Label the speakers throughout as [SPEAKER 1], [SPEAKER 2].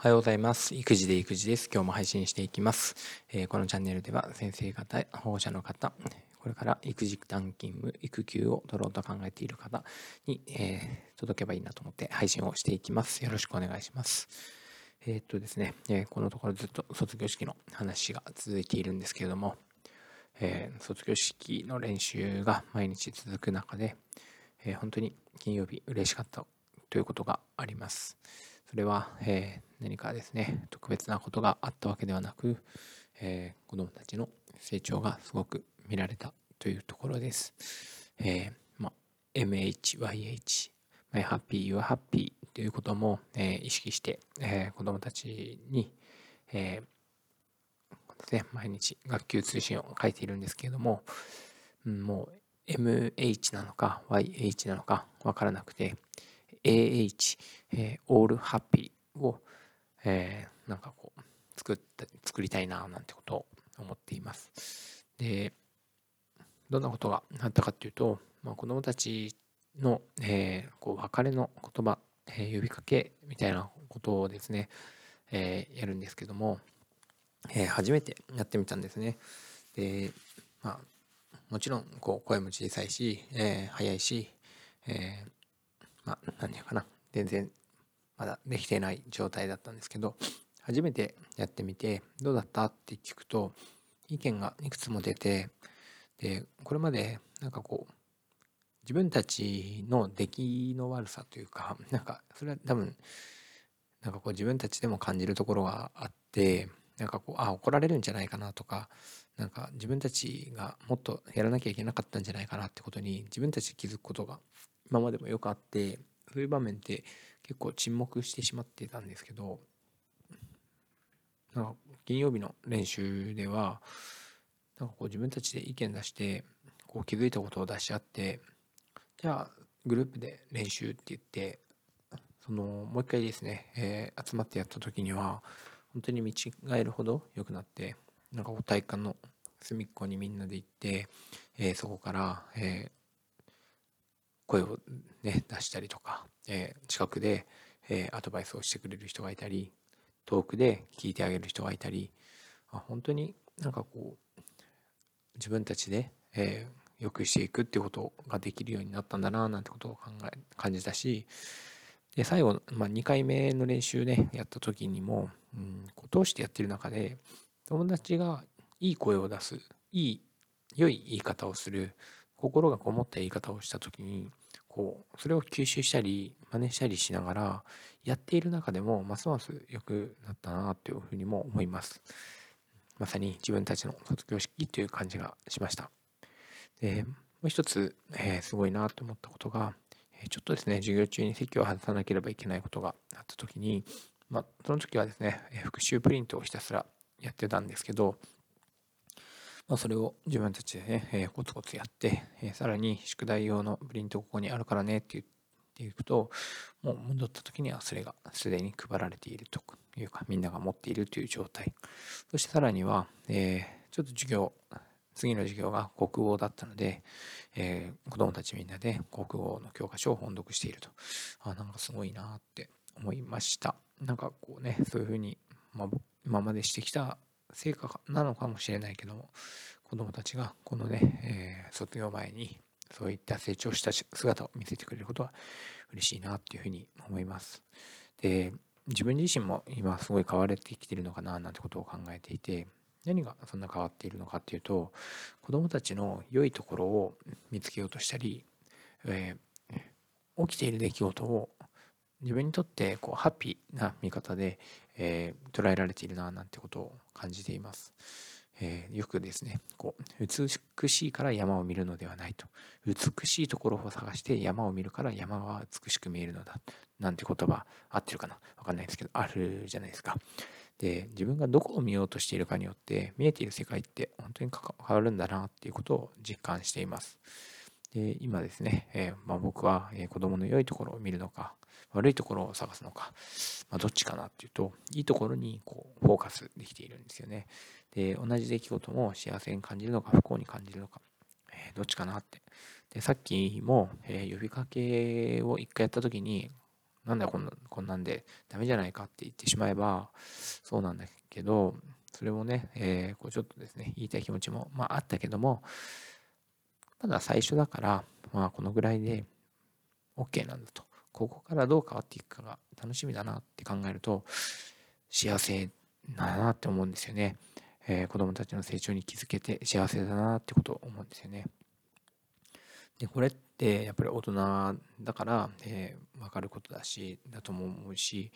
[SPEAKER 1] おはようございます。育児で育児です。今日も配信していきます。えー、このチャンネルでは先生方、保護者の方、これから育児短勤務、育休を取ろうと考えている方に、えー、届けばいいなと思って配信をしていきます。よろしくお願いします。えー、っとですね、えこのところずっと卒業式の話が続いているんですけれども、え卒業式の練習が毎日続く中で、え本当に金曜日嬉しかったということがあります。それは、えー、何かですね、特別なことがあったわけではなく、えー、子供たちの成長がすごく見られたというところです。えー、ま、MH、YH、My Happy, Your Happy ということも、えー、意識して、えー、子供たちに、えー、毎日学級通信を書いているんですけれども、うん、もう MH なのか YH なのかわからなくて、AH、えー、All Happy を、えー、なんかこう作った作りたいななんてことを思っています。でどんなことがあったかっていうと、まあ、子どもたちの、えー、こう別れの言葉、えー、呼びかけみたいなことをですね、えー、やるんですけども、えー、初めてやってみたんですね。でまあもちろんこう声も小さいし、えー、早いし、えー、まあ、何やかな、全然まだできてない状態だったんですけど、初めてやってみて、どうだったって聞くと、意見がいくつも出て、で、これまでなんかこう、自分たちの出来の悪さというか、なんかそれは多分、なんかこう自分たちでも感じるところがあって、なんかこう、あ、怒られるんじゃないかなとか、なんか自分たちがもっとやらなきゃいけなかったんじゃないかなってことに自分たちで気づくことが今までもよくあってそういう場面って結構沈黙してしまってたんですけどなんか金曜日の練習ではなんかこう自分たちで意見出してこう気づいたことを出し合ってじゃあグループで練習って言ってそのもう一回ですね、えー、集まってやった時には本当に見違えるほど良くなってなんか体育館の隅っこにみんなで行って、えー、そこから、え声をね出したりとか、えー、近くで、えー、アドバイスをしてくれる人がいたり遠くで聞いてあげる人がいたりあ本当になんかこう自分たちで、えー、良くしていくっていうことができるようになったんだななんてことを考え感じたしで最後、まあ、2回目の練習ねやった時にも、うん、こう通してやってる中で友達がいい声を出すいい良い言い方をする心がこもった言い方をした時にこうそれを吸収したり真似したりしながらやっている中でもますます良くなったなというふうにも思います。まさに自分たちの卒業式という感じがしました。でもう一つ、えー、すごいなと思ったことがちょっとですね授業中に席を外さなければいけないことがあった時にまあその時はですね復習プリントをひたすらやってたんですけどまあ、それを自分たちでね、えー、コツコツやって、えー、さらに宿題用のプリントここにあるからねって言っていくと、もう戻った時にはそれがすでに配られているというか、みんなが持っているという状態。そしてさらには、えー、ちょっと授業、次の授業が国語だったので、えー、子供たちみんなで国語の教科書を本読していると。あ、なんかすごいなって思いました。なんかこうね、そういうふうに、まあ、今までしてきた成果なのかもしれないけども子どもたちがこのね、えー、卒業前にそういった成長した姿を見せてくれることは嬉しいなっていうふうに思います。で自分自身も今すごい変われてきてるのかななんてことを考えていて何がそんな変わっているのかっていうと子どもたちの良いところを見つけようとしたり、えー、起きている出来事を自分にとってこうハッピーな見方で、えー、捉えられているななんてことを感じています。えー、よくですねこう美しいから山を見るのではないと美しいところを探して山を見るから山は美しく見えるのだなんて言葉合ってるかな？わかんないですけどあるじゃないですか。で自分がどこを見ようとしているかによって見えている世界って本当に変わるんだなっていうことを実感しています。で今ですね、えー、まあ、僕は、え子供の良いところを見るのか悪いところを探すのか、まあ、どっちかなっていうといいところにこうフォーカスできているんですよね。で同じ出来事も幸せに感じるのか不幸に感じるのか、えー、どっちかなって。でさっきも、え、呼びかけを一回やった時になんだこんなこんなんでダメじゃないかって言ってしまえばそうなんだけどそれもね、えー、こうちょっとですね言いたい気持ちも、まあ、あったけどもまだ最初だからまあこのぐらいで OK なんだとここからどう変わっていくかが楽しみだなって考えると幸せだなって思うんですよね。えー、子供たちの成長に気づけて幸せだなってことを思うんですよね。でこれってやっぱり大人だから、えー、分かることだしだとも思うし、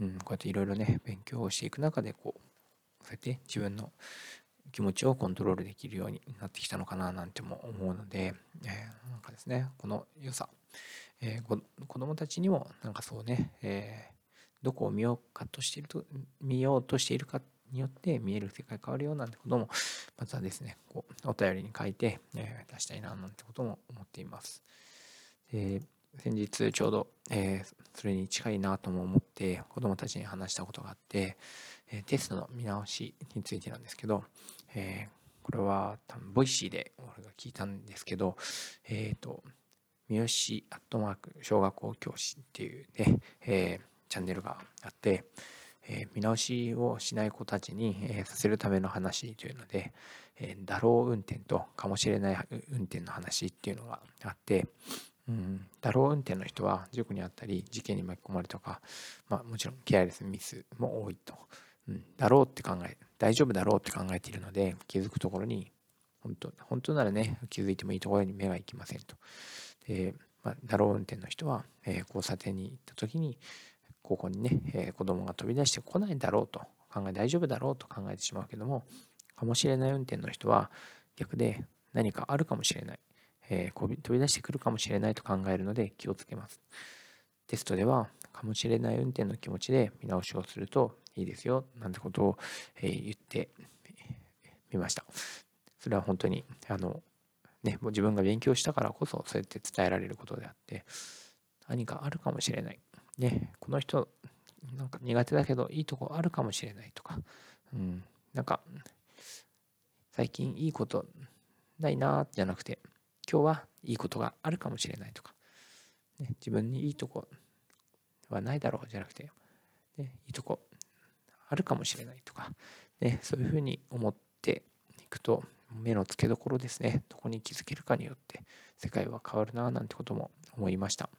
[SPEAKER 1] うん、こうやっていろいろね勉強をしていく中でこうそうやって自分の気持ちをコントロールできるようになってきたのかななんても思うので、えー、なんかですねこの良さ、えー、子供たちにもなんかそうね、えー、どこを見ようかとしていると見ようとしているかによって見える世界変わるよなんてこともまたですねこうお便りに書いて、え出したいななんてことも思っています。で先日ちょうど、えー、それに近いなとも思って子どもたちに話したことがあって、えー、テストの見直しについてなんですけど、えー、これは多分 Voicy で俺が聞いたんですけどえっ、と三好アットマーク小学校教師っていうね、えチャンネルがあってえー、見直しをしない子たちに、えー、させるための話というので、えー、だろう運転とかもしれない運転の話っていうのがあって、うん、だろう運転の人は事故にあったり事件に巻き込まれたとか、まあ、もちろんケアレスミスも多いと、うん、だろうって考え大丈夫だろうって考えているので気づくところに本当本当ならね気づいてもいいところに目が行きませんと。でまあ、だろう運転の人は、え交差点に行った時にここにね、えー、子供が飛び出してこないだろうと考え大丈夫だろうと考えてしまうけどもかもしれない運転の人は逆で何かあるかもしれない、えー、飛び出してくるかもしれないと考えるので気をつけます。テストではかもしれない運転の気持ちで見直しをするといいですよ。なんてことを、え、言ってみました。それは本当にあのねもう自分が勉強したからこそそうやって伝えられることであって何かあるかもしれない。ね、この人、なんか苦手だけどいいとこあるかもしれないとか、うん、なんか、最近いいことないなじゃなくて、今日はいいことがあるかもしれないとか、ね、自分にいいとこはないだろうじゃなくて、ね、いいとこあるかもしれないとか、ね、そういうふうに思っていくと、目の付けどころですね、どこに気づけるかによって世界は変わるななんてことも思いました。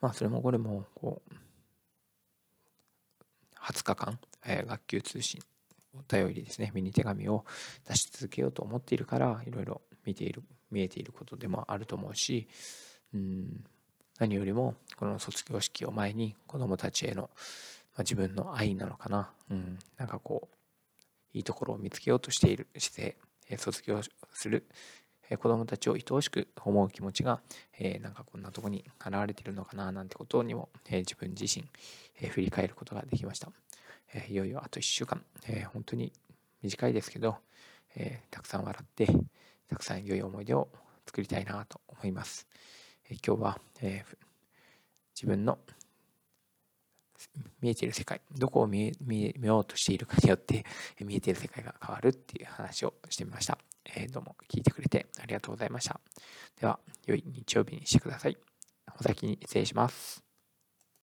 [SPEAKER 1] まあそれもこれもこう20日間、え、学級通信お便りですねミニ手紙を出し続けようと思っているからいろいろ見ている見えていることでもあると思うしうん何よりもこの卒業式を前に子どもたちへの、まあ、自分の愛なのかな、うん、なんかこういいところを見つけようとしている姿勢、卒業するえ子供たちを愛おしく思う気持ちが、えなんかこんなとこに現れているのかななんてことにも、え自分自身、え振り返ることができました。えいよいよあと1週間、え本当に短いですけど、えたくさん笑ってたくさん良い思い出を作りたいなと思います。え今日は、え自分の見えている世界どこを見え見ようとしているかによって見えている世界が変わるっていう話をしてみました。えー、どうも聞いてくれてありがとうございました。では、良い日曜日にしてください。お先に失礼します。